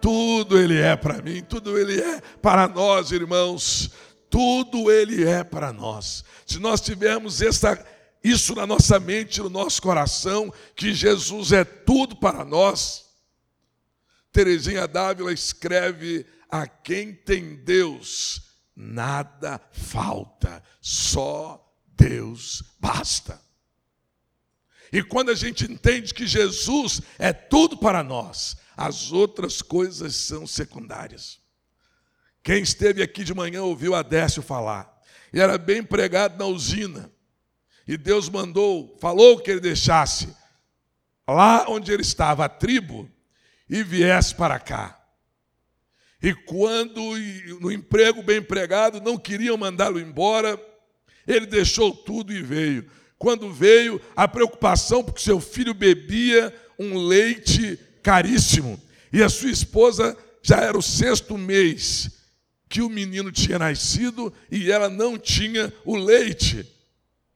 Tudo Ele é para mim, tudo Ele é para nós, irmãos. Tudo Ele é para nós. Se nós tivermos essa, isso na nossa mente, no nosso coração, que Jesus é tudo para nós. Terezinha Dávila escreve: A quem tem Deus, nada falta, só Deus basta. E quando a gente entende que Jesus é tudo para nós, as outras coisas são secundárias. Quem esteve aqui de manhã ouviu Adécio falar. E era bem pregado na usina. E Deus mandou, falou que ele deixasse lá onde ele estava, a tribo, e viesse para cá. E quando no emprego bem empregado não queriam mandá-lo embora, ele deixou tudo e veio. Quando veio, a preocupação porque seu filho bebia um leite caríssimo. E a sua esposa já era o sexto mês que o menino tinha nascido e ela não tinha o leite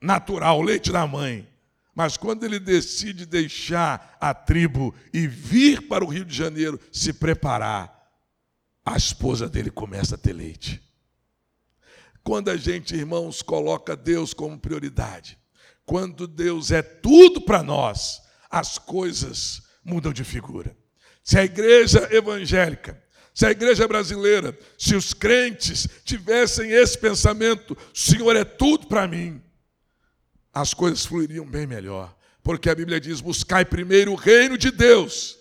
natural, o leite da mãe. Mas quando ele decide deixar a tribo e vir para o Rio de Janeiro se preparar, a esposa dele começa a ter leite. Quando a gente, irmãos, coloca Deus como prioridade, quando Deus é tudo para nós, as coisas mudam de figura. Se a igreja evangélica, se a igreja brasileira, se os crentes tivessem esse pensamento, Senhor é tudo para mim, as coisas fluiriam bem melhor. Porque a Bíblia diz: buscai primeiro o reino de Deus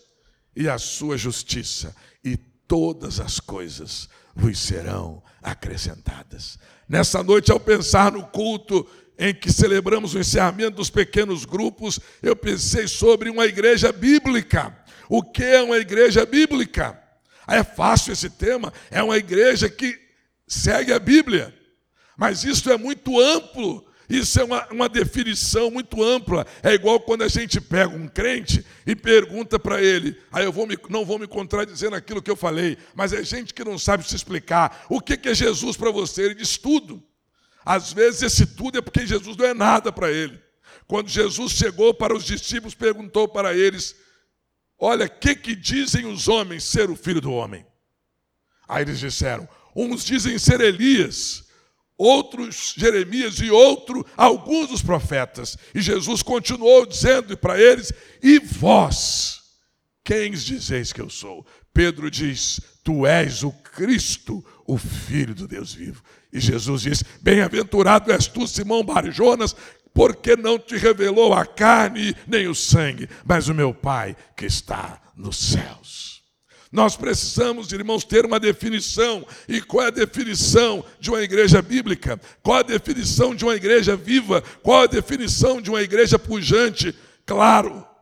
e a sua justiça, e todas as coisas vos serão acrescentadas. Nessa noite, ao pensar no culto em que celebramos o encerramento dos pequenos grupos, eu pensei sobre uma igreja bíblica. O que é uma igreja bíblica? É fácil esse tema, é uma igreja que segue a Bíblia. Mas isso é muito amplo, isso é uma, uma definição muito ampla. É igual quando a gente pega um crente e pergunta para ele, aí eu vou me, não vou me contradizer naquilo que eu falei, mas é gente que não sabe se explicar. O que é Jesus para você? Ele diz tudo. Às vezes esse tudo é porque Jesus não é nada para ele. Quando Jesus chegou para os discípulos, perguntou para eles: Olha, o que, que dizem os homens ser o filho do homem? Aí eles disseram: uns dizem ser Elias, outros Jeremias e outro alguns dos profetas. E Jesus continuou dizendo para eles: E vós, quem dizeis que eu sou? Pedro diz: Tu és o Cristo, o Filho do Deus vivo. E Jesus diz: Bem-aventurado és tu, Simão Barjonas, porque não te revelou a carne nem o sangue, mas o meu Pai que está nos céus. Nós precisamos, irmãos, ter uma definição. E qual é a definição de uma igreja bíblica? Qual a definição de uma igreja viva? Qual a definição de uma igreja pujante? Claro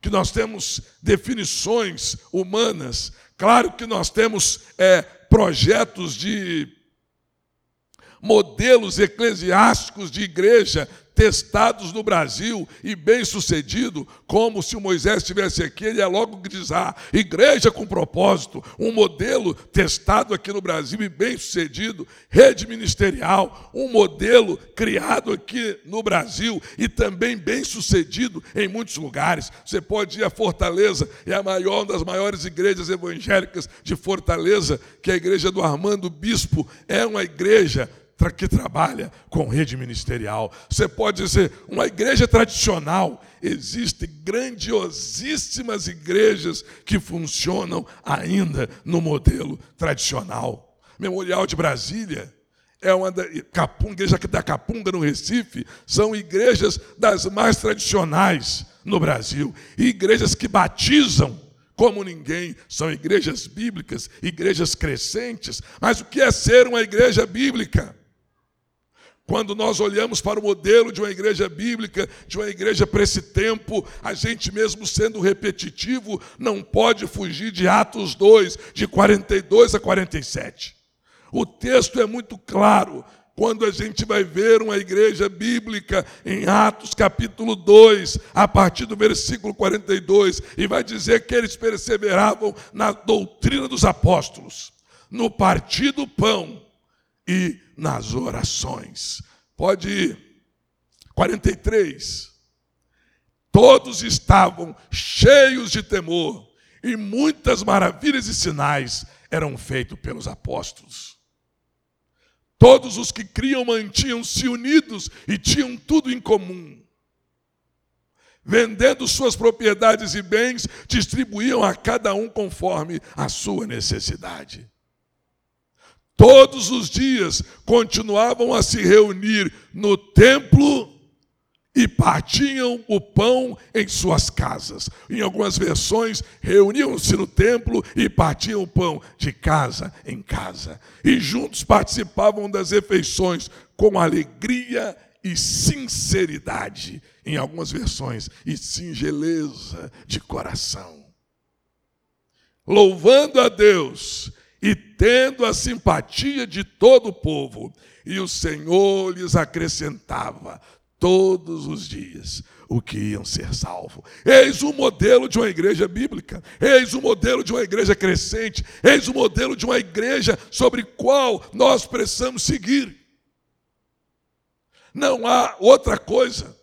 que nós temos definições humanas, claro que nós temos é, projetos de modelos eclesiásticos de igreja testados no Brasil e bem-sucedido, como se o Moisés estivesse aqui, ele ia logo ah, igreja com propósito, um modelo testado aqui no Brasil e bem-sucedido, rede ministerial, um modelo criado aqui no Brasil e também bem-sucedido em muitos lugares. Você pode ir a Fortaleza, é a maior, uma das maiores igrejas evangélicas de Fortaleza, que é a igreja do Armando Bispo, é uma igreja que trabalha com rede ministerial. Você pode dizer, uma igreja tradicional, existem grandiosíssimas igrejas que funcionam ainda no modelo tradicional. Memorial de Brasília é uma da, Capunga, igreja da Capunga no Recife, são igrejas das mais tradicionais no Brasil, e igrejas que batizam como ninguém, são igrejas bíblicas, igrejas crescentes. Mas o que é ser uma igreja bíblica? Quando nós olhamos para o modelo de uma igreja bíblica, de uma igreja para esse tempo, a gente mesmo sendo repetitivo, não pode fugir de Atos 2, de 42 a 47. O texto é muito claro. Quando a gente vai ver uma igreja bíblica em Atos capítulo 2, a partir do versículo 42, e vai dizer que eles perseveravam na doutrina dos apóstolos, no partir do pão e nas orações. Pode ir. 43. Todos estavam cheios de temor e muitas maravilhas e sinais eram feitos pelos apóstolos. Todos os que criam mantinham-se unidos e tinham tudo em comum. Vendendo suas propriedades e bens, distribuíam a cada um conforme a sua necessidade. Todos os dias continuavam a se reunir no templo e partiam o pão em suas casas. Em algumas versões, reuniam-se no templo e partiam o pão de casa em casa. E juntos participavam das refeições com alegria e sinceridade. Em algumas versões, e singeleza de coração. Louvando a Deus e tendo a simpatia de todo o povo. E o Senhor lhes acrescentava todos os dias o que iam ser salvos. Eis o modelo de uma igreja bíblica, eis o modelo de uma igreja crescente, eis o modelo de uma igreja sobre qual nós precisamos seguir. Não há outra coisa.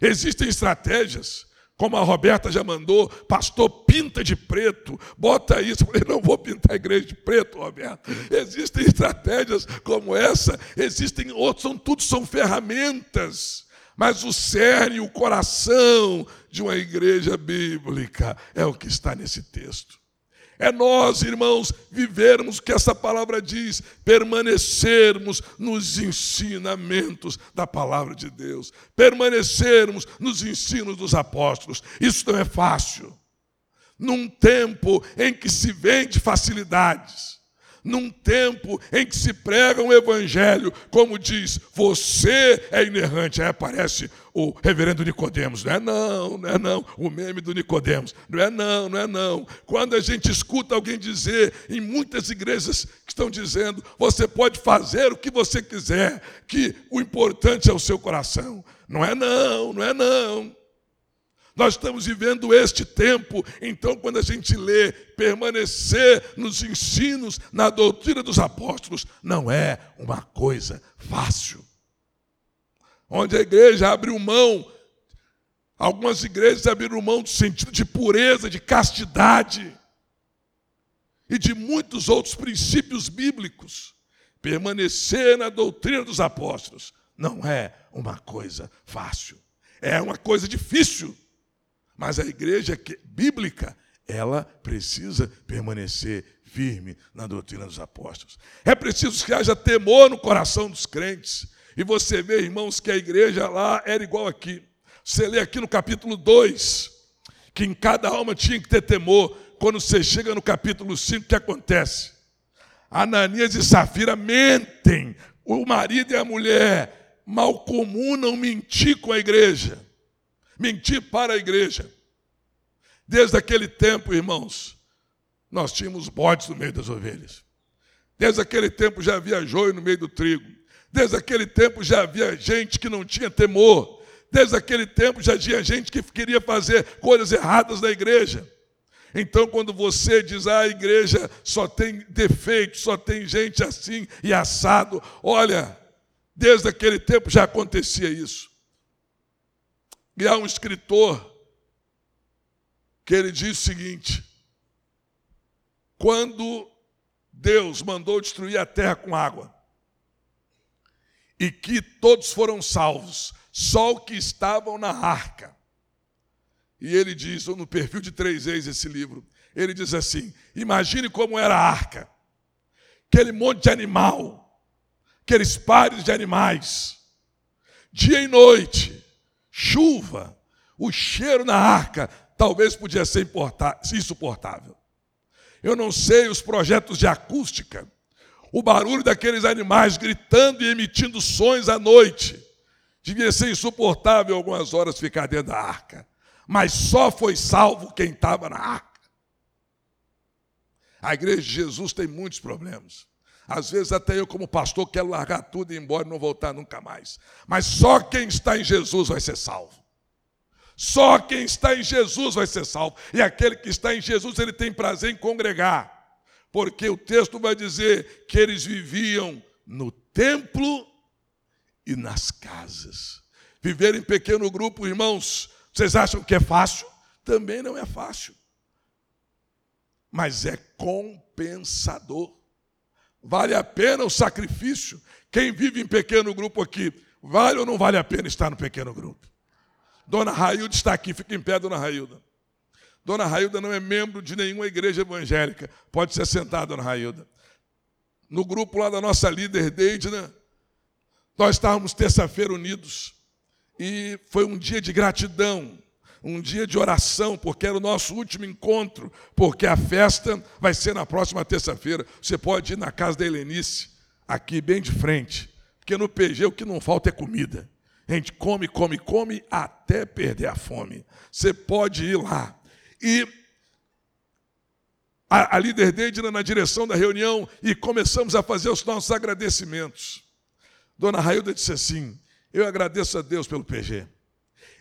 Existem estratégias, como a Roberta já mandou, pastor, pinta de preto, bota isso. Eu falei, não vou pintar a igreja de preto, Roberta. Existem estratégias como essa, existem outras, são tudo são ferramentas. Mas o cerne, o coração de uma igreja bíblica é o que está nesse texto. É nós, irmãos, vivermos o que essa palavra diz, permanecermos nos ensinamentos da palavra de Deus, permanecermos nos ensinos dos apóstolos. Isso não é fácil. Num tempo em que se vende facilidades, num tempo em que se prega um evangelho, como diz, você é inerrante. Aí aparece o reverendo Nicodemos. Não é não, não é não. O meme do Nicodemos. Não é não, não é não. Quando a gente escuta alguém dizer, em muitas igrejas que estão dizendo, você pode fazer o que você quiser, que o importante é o seu coração. Não é não, não é não. Nós estamos vivendo este tempo, então, quando a gente lê, permanecer nos ensinos, na doutrina dos apóstolos, não é uma coisa fácil. Onde a igreja abriu mão, algumas igrejas abriram mão do sentido de pureza, de castidade e de muitos outros princípios bíblicos. Permanecer na doutrina dos apóstolos não é uma coisa fácil, é uma coisa difícil. Mas a igreja bíblica, ela precisa permanecer firme na doutrina dos apóstolos. É preciso que haja temor no coração dos crentes. E você vê, irmãos, que a igreja lá era igual aqui. Você lê aqui no capítulo 2, que em cada alma tinha que ter temor. Quando você chega no capítulo 5, o que acontece? Ananias e Safira mentem. O marido e a mulher mal comunam mentir com a igreja mentir para a igreja. Desde aquele tempo, irmãos, nós tínhamos bodes no meio das ovelhas. Desde aquele tempo já havia joio no meio do trigo. Desde aquele tempo já havia gente que não tinha temor. Desde aquele tempo já tinha gente que queria fazer coisas erradas na igreja. Então, quando você diz, ah, a igreja só tem defeito, só tem gente assim e assado, olha, desde aquele tempo já acontecia isso. E há um escritor que ele diz o seguinte: quando Deus mandou destruir a terra com água, e que todos foram salvos, só os que estavam na arca. E ele diz, no perfil de três vezes esse livro, ele diz assim: imagine como era a arca, aquele monte de animal, aqueles pares de animais, dia e noite, chuva, o cheiro na arca talvez podia ser insuportável. Eu não sei os projetos de acústica, o barulho daqueles animais gritando e emitindo sons à noite. Devia ser insuportável algumas horas ficar dentro da arca. Mas só foi salvo quem estava na arca. A igreja de Jesus tem muitos problemas. Às vezes até eu, como pastor, quero largar tudo e ir embora e não voltar nunca mais. Mas só quem está em Jesus vai ser salvo. Só quem está em Jesus vai ser salvo. E aquele que está em Jesus, ele tem prazer em congregar. Porque o texto vai dizer que eles viviam no templo e nas casas. Viver em pequeno grupo, irmãos, vocês acham que é fácil? Também não é fácil. mas é compensador. Vale a pena o sacrifício? Quem vive em pequeno grupo aqui, vale ou não vale a pena estar no pequeno grupo? Dona Railda está aqui, fica em pé, Dona Railda. Dona Railda não é membro de nenhuma igreja evangélica. Pode ser sentada, Dona Railda. No grupo lá da nossa líder Deidna, nós estávamos terça-feira unidos e foi um dia de gratidão, um dia de oração, porque era o nosso último encontro, porque a festa vai ser na próxima terça-feira. Você pode ir na casa da Helenice, aqui bem de frente, porque no PG o que não falta é comida. A gente come, come, come até perder a fome. Você pode ir lá. E a, a líder Deidna na direção da reunião e começamos a fazer os nossos agradecimentos. Dona Railda disse assim: Eu agradeço a Deus pelo PG.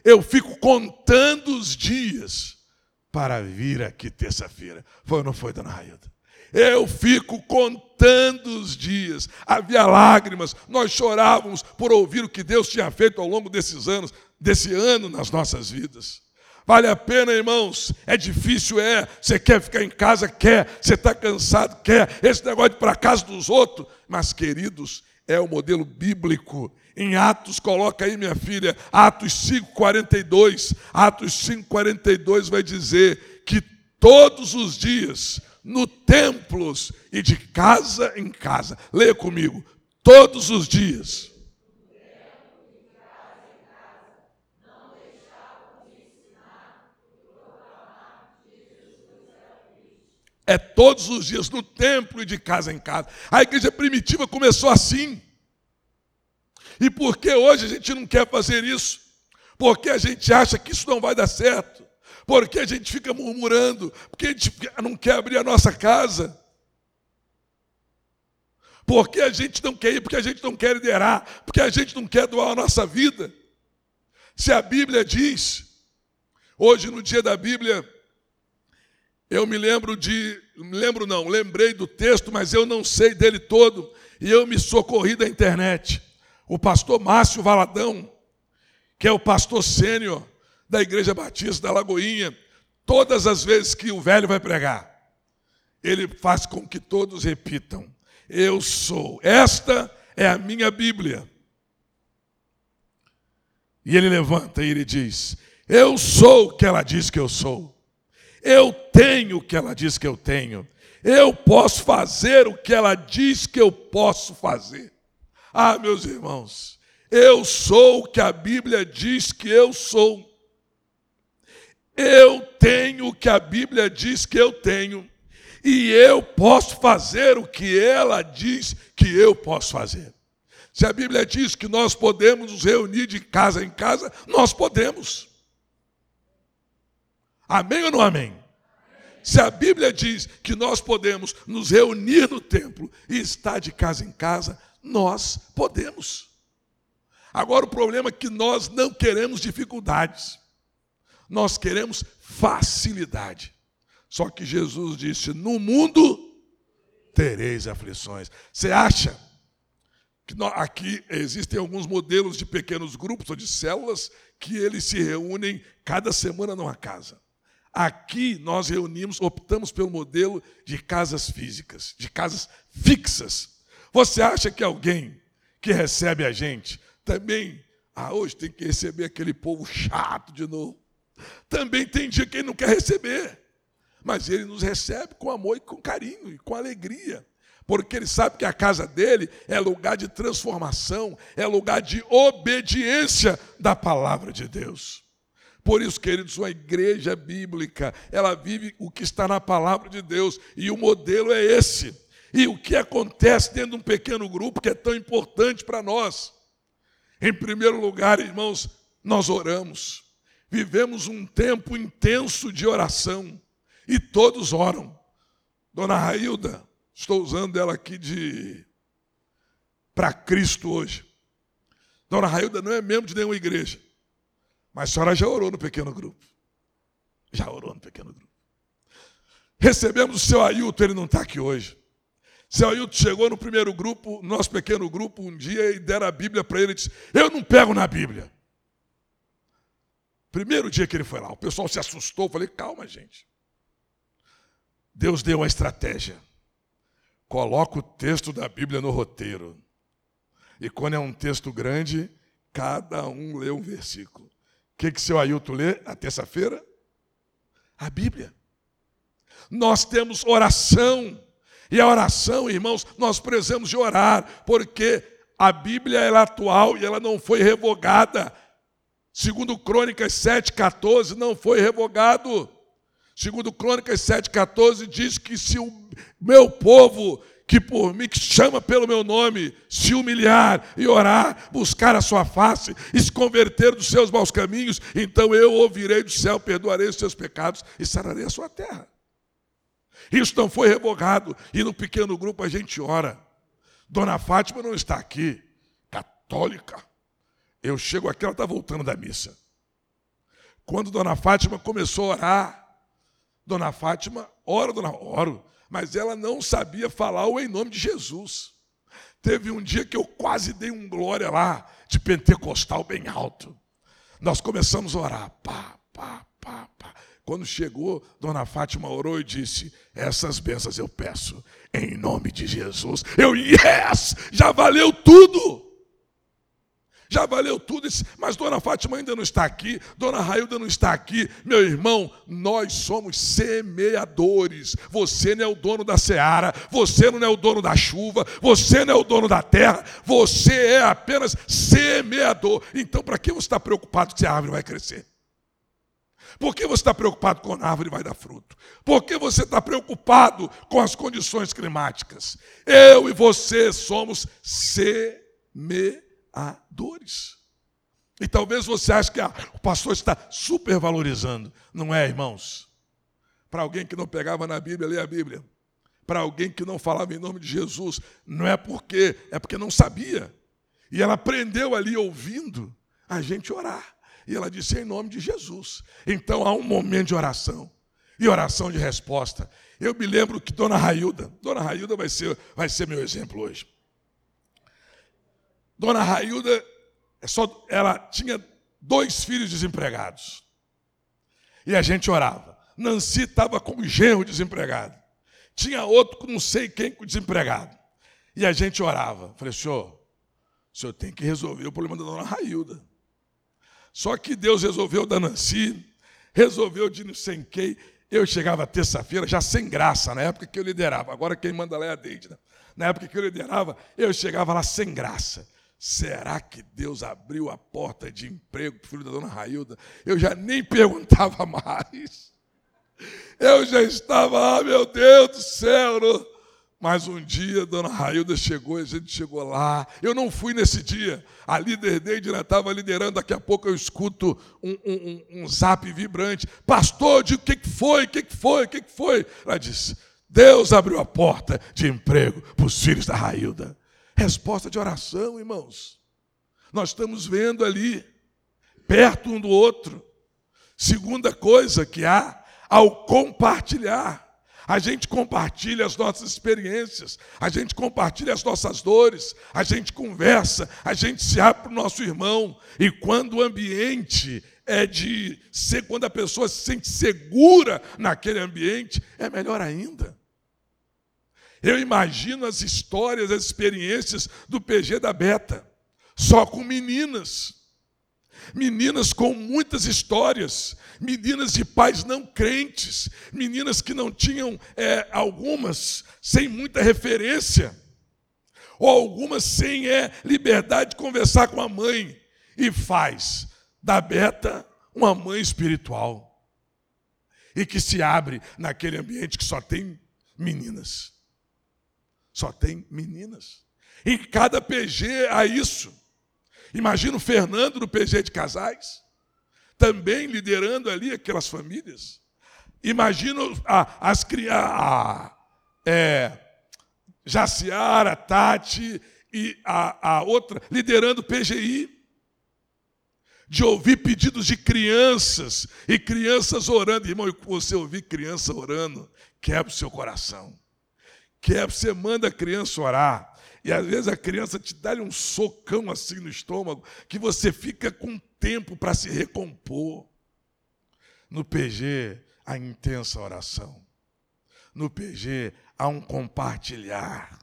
Eu fico contando os dias para vir aqui terça-feira. Foi ou não foi, Dona Railda? Eu fico contando os dias. Havia lágrimas, nós chorávamos por ouvir o que Deus tinha feito ao longo desses anos, desse ano nas nossas vidas. Vale a pena, irmãos? É difícil, é. Você quer ficar em casa? Quer. Você está cansado? Quer. Esse negócio de ir para casa dos outros. Mas, queridos, é o modelo bíblico. Em Atos, coloca aí, minha filha, Atos 5,42. Atos 5,42 vai dizer que todos os dias, no templos e de casa em casa, leia comigo, todos os dias. É todos os dias, no templo e de casa em casa. A igreja primitiva começou assim. E por que hoje a gente não quer fazer isso? Porque a gente acha que isso não vai dar certo. Porque a gente fica murmurando. Porque a gente não quer abrir a nossa casa. Porque a gente não quer ir, porque a gente não quer liderar, porque a gente não quer doar a nossa vida. Se a Bíblia diz, hoje no dia da Bíblia, eu me lembro de, me lembro não, lembrei do texto, mas eu não sei dele todo, e eu me socorri da internet. O pastor Márcio Valadão, que é o pastor sênior da Igreja Batista da Lagoinha, todas as vezes que o velho vai pregar, ele faz com que todos repitam: Eu sou. Esta é a minha Bíblia. E ele levanta e ele diz: Eu sou o que ela diz que eu sou. Eu tenho o que ela diz que eu tenho. Eu posso fazer o que ela diz que eu posso fazer. Ah, meus irmãos, eu sou o que a Bíblia diz que eu sou. Eu tenho o que a Bíblia diz que eu tenho. E eu posso fazer o que ela diz que eu posso fazer. Se a Bíblia diz que nós podemos nos reunir de casa em casa, nós podemos. Amém ou não amém? Se a Bíblia diz que nós podemos nos reunir no templo e estar de casa em casa, nós podemos. Agora o problema é que nós não queremos dificuldades. Nós queremos facilidade. Só que Jesus disse: "No mundo tereis aflições". Você acha que aqui existem alguns modelos de pequenos grupos ou de células que eles se reúnem cada semana numa casa? Aqui nós reunimos, optamos pelo modelo de casas físicas, de casas fixas. Você acha que alguém que recebe a gente também, ah, hoje tem que receber aquele povo chato de novo. Também tem dia que ele não quer receber, mas ele nos recebe com amor e com carinho e com alegria porque ele sabe que a casa dele é lugar de transformação, é lugar de obediência da palavra de Deus. Por isso, queridos, uma igreja bíblica, ela vive o que está na palavra de Deus, e o modelo é esse. E o que acontece dentro de um pequeno grupo que é tão importante para nós? Em primeiro lugar, irmãos, nós oramos. Vivemos um tempo intenso de oração e todos oram. Dona Railda, estou usando ela aqui de para Cristo hoje. Dona Railda não é membro de nenhuma igreja. Mas a senhora já orou no pequeno grupo. Já orou no pequeno grupo. Recebemos o seu Ailton, ele não está aqui hoje. Seu Ailton chegou no primeiro grupo, nosso pequeno grupo, um dia e deram a Bíblia para ele e disse: Eu não pego na Bíblia. Primeiro dia que ele foi lá, o pessoal se assustou. Falei: Calma, gente. Deus deu uma estratégia. Coloca o texto da Bíblia no roteiro. E quando é um texto grande, cada um lê um versículo. O que, que seu Ailton lê na terça-feira? A Bíblia. Nós temos oração. E a oração, irmãos, nós precisamos de orar, porque a Bíblia é atual e ela não foi revogada. Segundo Crônicas 7,14, não foi revogado. Segundo Crônicas 7,14, diz que se o meu povo, que por mim, que chama pelo meu nome, se humilhar e orar, buscar a sua face e se converter dos seus maus caminhos, então eu ouvirei do céu, perdoarei os seus pecados e sararei a sua terra. Isso não foi revogado. E no pequeno grupo a gente ora. Dona Fátima não está aqui, católica. Eu chego aqui, ela está voltando da missa. Quando Dona Fátima começou a orar, Dona Fátima, ora, Dona, oro, mas ela não sabia falar o em nome de Jesus. Teve um dia que eu quase dei um glória lá, de pentecostal bem alto. Nós começamos a orar, pá, pá. Quando chegou, Dona Fátima orou e disse: Essas bênçãos eu peço em nome de Jesus. Eu, yes! Já valeu tudo! Já valeu tudo, mas Dona Fátima ainda não está aqui, Dona Railda não está aqui. Meu irmão, nós somos semeadores. Você não é o dono da seara, você não é o dono da chuva, você não é o dono da terra, você é apenas semeador. Então, para que você está preocupado se a árvore vai crescer? Por que você está preocupado com a árvore vai dar fruto? Por que você está preocupado com as condições climáticas? Eu e você somos semeadores. E talvez você ache que ah, o pastor está supervalorizando. Não é, irmãos? Para alguém que não pegava na Bíblia, lê a Bíblia. Para alguém que não falava em nome de Jesus, não é porque, é porque não sabia. E ela aprendeu ali ouvindo a gente orar. E ela disse: em nome de Jesus. Então há um momento de oração e oração de resposta. Eu me lembro que Dona Railda, Dona Railda vai ser, vai ser meu exemplo hoje. Dona Railda, é só, ela tinha dois filhos desempregados. E a gente orava. Nancy estava com um genro desempregado. Tinha outro com não sei quem desempregado. E a gente orava. Falei, senhor, o senhor tem que resolver o problema da dona Railda. Só que Deus resolveu da Nancy, resolveu de não sei quem. Eu chegava terça-feira já sem graça, na época que eu liderava. Agora quem manda lá é a Deide. Né? Na época que eu liderava, eu chegava lá sem graça. Será que Deus abriu a porta de emprego para o filho da dona Railda? Eu já nem perguntava mais. Eu já estava, ah, meu Deus do céu. Não mas um dia, dona Railda chegou, a gente chegou lá. Eu não fui nesse dia. A líder Deide estava liderando. Daqui a pouco eu escuto um, um, um zap vibrante. Pastor, digo, o que, foi? O que, que foi? O que, que foi? Ela disse: Deus abriu a porta de emprego para os filhos da Railda. Resposta de oração, irmãos. Nós estamos vendo ali, perto um do outro. Segunda coisa que há, ao compartilhar. A gente compartilha as nossas experiências, a gente compartilha as nossas dores, a gente conversa, a gente se abre para o nosso irmão. E quando o ambiente é de ser, quando a pessoa se sente segura naquele ambiente, é melhor ainda. Eu imagino as histórias, as experiências do PG da Beta, só com meninas meninas com muitas histórias, meninas de pais não crentes, meninas que não tinham é, algumas sem muita referência, ou algumas sem é, liberdade de conversar com a mãe, e faz da Beta uma mãe espiritual, e que se abre naquele ambiente que só tem meninas. Só tem meninas. Em cada PG há isso. Imagina o Fernando no PG de casais, também liderando ali aquelas famílias. Imagina as crianças, é, Jaciara, Tati e a, a outra liderando o PGI. De ouvir pedidos de crianças e crianças orando. Irmão, você ouvir criança orando, quebra o seu coração. Quebra, você manda a criança orar. E às vezes a criança te dá um socão assim no estômago, que você fica com tempo para se recompor. No PG, a intensa oração. no PG há um compartilhar.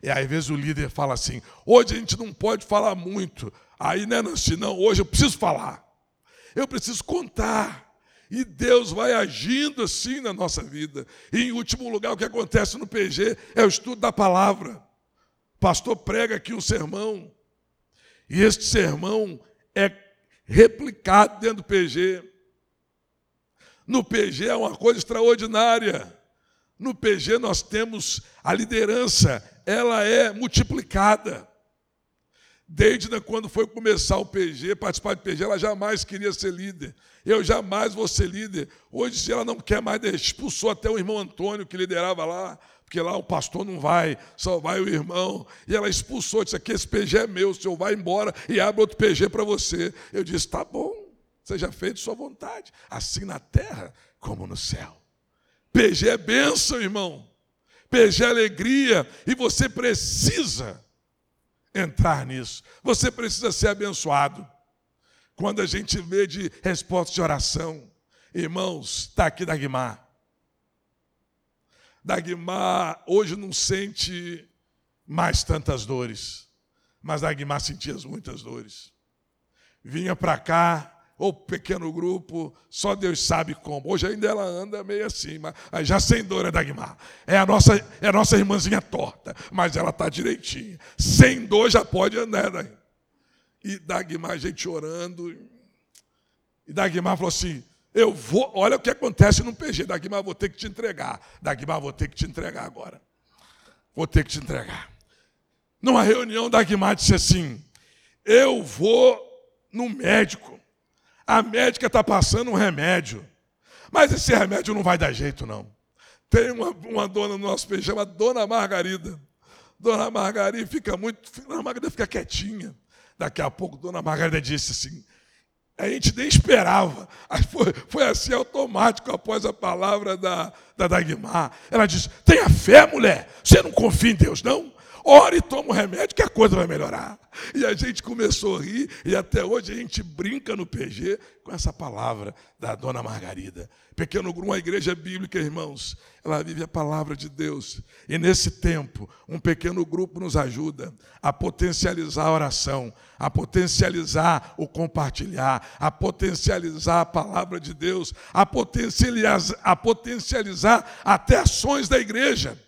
E às vezes o líder fala assim: hoje a gente não pode falar muito. Aí não é assim, não, hoje eu preciso falar. Eu preciso contar. E Deus vai agindo assim na nossa vida. E em último lugar, o que acontece no PG é o estudo da palavra. Pastor prega aqui um sermão. E este sermão é replicado dentro do PG. No PG é uma coisa extraordinária. No PG nós temos a liderança, ela é multiplicada. Desde quando foi começar o PG, participar do PG, ela jamais queria ser líder. Eu jamais vou ser líder. Hoje ela não quer mais, expulsou até o irmão Antônio que liderava lá, porque lá o pastor não vai, só vai o irmão. E ela expulsou, disse aqui esse PG é meu, o senhor vai embora e abre outro PG para você. Eu disse, tá bom, seja feito sua vontade, assim na terra como no céu. PG é bênção, irmão. PG é alegria, e você precisa entrar nisso. Você precisa ser abençoado. Quando a gente vê de resposta de oração, irmãos, está aqui Dagmar. Dagmar hoje não sente mais tantas dores, mas Dagmar sentia muitas dores. Vinha para cá, ou pequeno grupo, só Deus sabe como. Hoje ainda ela anda meio assim, mas já sem dor é Dagmar. É a nossa, é a nossa irmãzinha torta, mas ela está direitinha. Sem dor já pode andar. Né? E Dagmar, a gente orando. E Dagmar falou assim: Eu vou, olha o que acontece no PG. Dagmar, vou ter que te entregar. Dagmar, vou ter que te entregar agora. Vou ter que te entregar. Numa reunião, Dagmar disse assim: Eu vou no médico a médica está passando um remédio. Mas esse remédio não vai dar jeito, não. Tem uma, uma dona no nosso peixe, chama Dona Margarida. Dona Margarida fica muito. Dona Margarida fica quietinha. Daqui a pouco, Dona Margarida disse assim: a gente nem esperava. Foi, foi, assim automático após a palavra da, da Dagmar. Ela disse: tenha fé, mulher. Você não confia em Deus, não? Ore e toma o remédio que a coisa vai melhorar. E a gente começou a rir e até hoje a gente brinca no PG com essa palavra da dona Margarida. Pequeno grupo, uma igreja bíblica, irmãos, ela vive a palavra de Deus. E nesse tempo, um pequeno grupo nos ajuda a potencializar a oração, a potencializar o compartilhar, a potencializar a palavra de Deus, a potencializar, a potencializar até ações da igreja.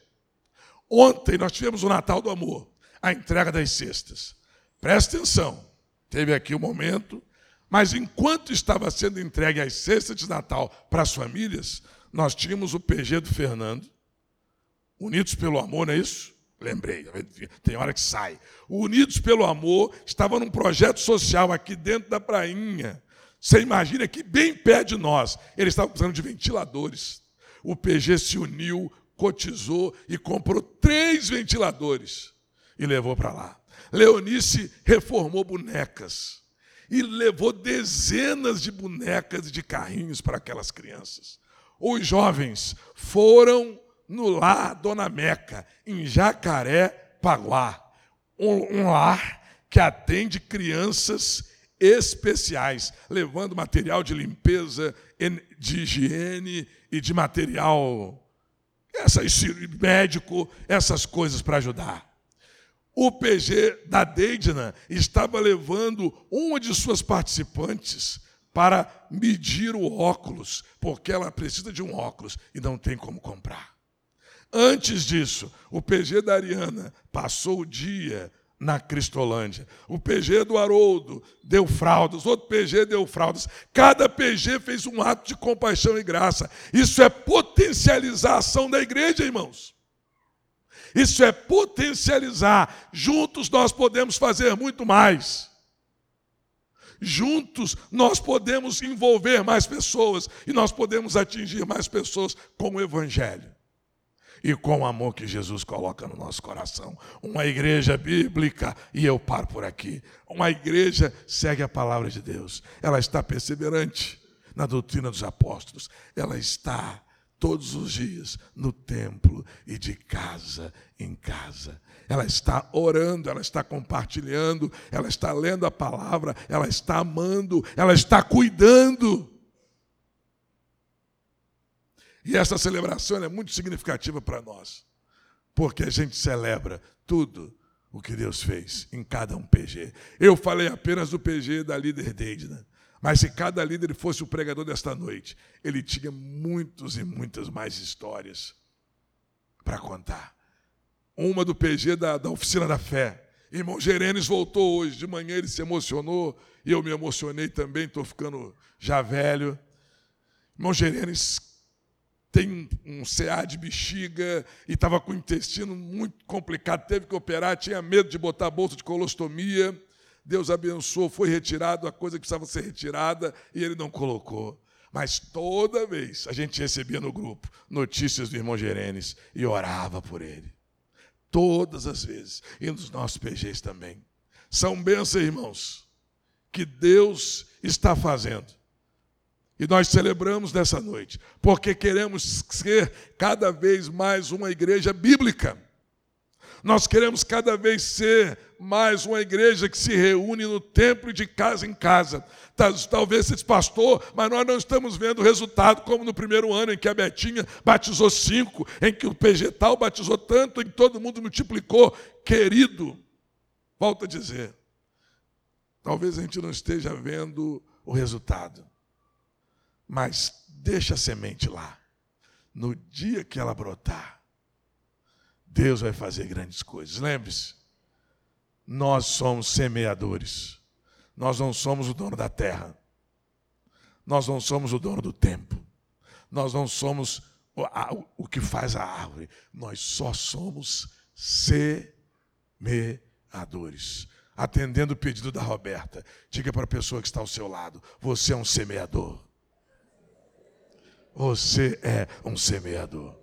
Ontem nós tivemos o Natal do Amor, a entrega das cestas. Presta atenção, teve aqui o um momento, mas enquanto estava sendo entregue as cestas de Natal para as famílias, nós tínhamos o PG do Fernando, Unidos pelo Amor, não é isso? Lembrei, tem hora que sai. O Unidos pelo Amor estava num projeto social aqui dentro da prainha. Você imagina que bem perto de nós, eles estavam precisando de ventiladores. O PG se uniu, cotizou e comprou três ventiladores e levou para lá. Leonice reformou bonecas e levou dezenas de bonecas de carrinhos para aquelas crianças. Os jovens foram no lar Dona Meca, em Jacaré, Paguá, um, um lar que atende crianças especiais, levando material de limpeza, de higiene e de material essa, esse médico, essas coisas para ajudar. O PG da Deidna estava levando uma de suas participantes para medir o óculos, porque ela precisa de um óculos e não tem como comprar. Antes disso, o PG da Ariana passou o dia na Cristolândia. O PG do Haroldo deu fraldas, outro PG deu fraldas. Cada PG fez um ato de compaixão e graça. Isso é potencializar a ação da igreja, irmãos. Isso é potencializar. Juntos nós podemos fazer muito mais. Juntos nós podemos envolver mais pessoas e nós podemos atingir mais pessoas com o Evangelho e com o amor que Jesus coloca no nosso coração. Uma igreja bíblica, e eu paro por aqui. Uma igreja segue a palavra de Deus. Ela está perseverante na doutrina dos apóstolos. Ela está todos os dias no templo e de casa em casa. Ela está orando, ela está compartilhando, ela está lendo a palavra, ela está amando, ela está cuidando. E essa celebração é muito significativa para nós, porque a gente celebra tudo o que Deus fez em cada um PG. Eu falei apenas do PG da líder Deidna, mas se cada líder fosse o pregador desta noite, ele tinha muitos e muitas mais histórias para contar. Uma do PG da, da Oficina da Fé. Irmão Gerenes voltou hoje de manhã, ele se emocionou, e eu me emocionei também, estou ficando já velho. Irmão Gerenes tem um CA de bexiga e estava com o intestino muito complicado, teve que operar, tinha medo de botar a bolsa de colostomia. Deus abençoou, foi retirado a coisa que precisava ser retirada e ele não colocou. Mas toda vez a gente recebia no grupo notícias do irmão Gerenes e orava por ele. Todas as vezes. E nos nossos PGs também. São bênçãos, irmãos, que Deus está fazendo. E nós celebramos nessa noite, porque queremos ser cada vez mais uma igreja bíblica. Nós queremos cada vez ser mais uma igreja que se reúne no templo de casa em casa. Talvez seja pastor, mas nós não estamos vendo o resultado como no primeiro ano em que a Betinha batizou cinco, em que o Vegetal batizou tanto, em que todo mundo multiplicou. Querido, volto a dizer, talvez a gente não esteja vendo o resultado. Mas deixa a semente lá. No dia que ela brotar, Deus vai fazer grandes coisas. Lembre-se, nós somos semeadores. Nós não somos o dono da terra. Nós não somos o dono do tempo. Nós não somos o, que faz a árvore. Nós só somos semeadores. Atendendo o pedido da Roberta, diga para a pessoa que está ao seu lado: você é um semeador. Você é um semeador.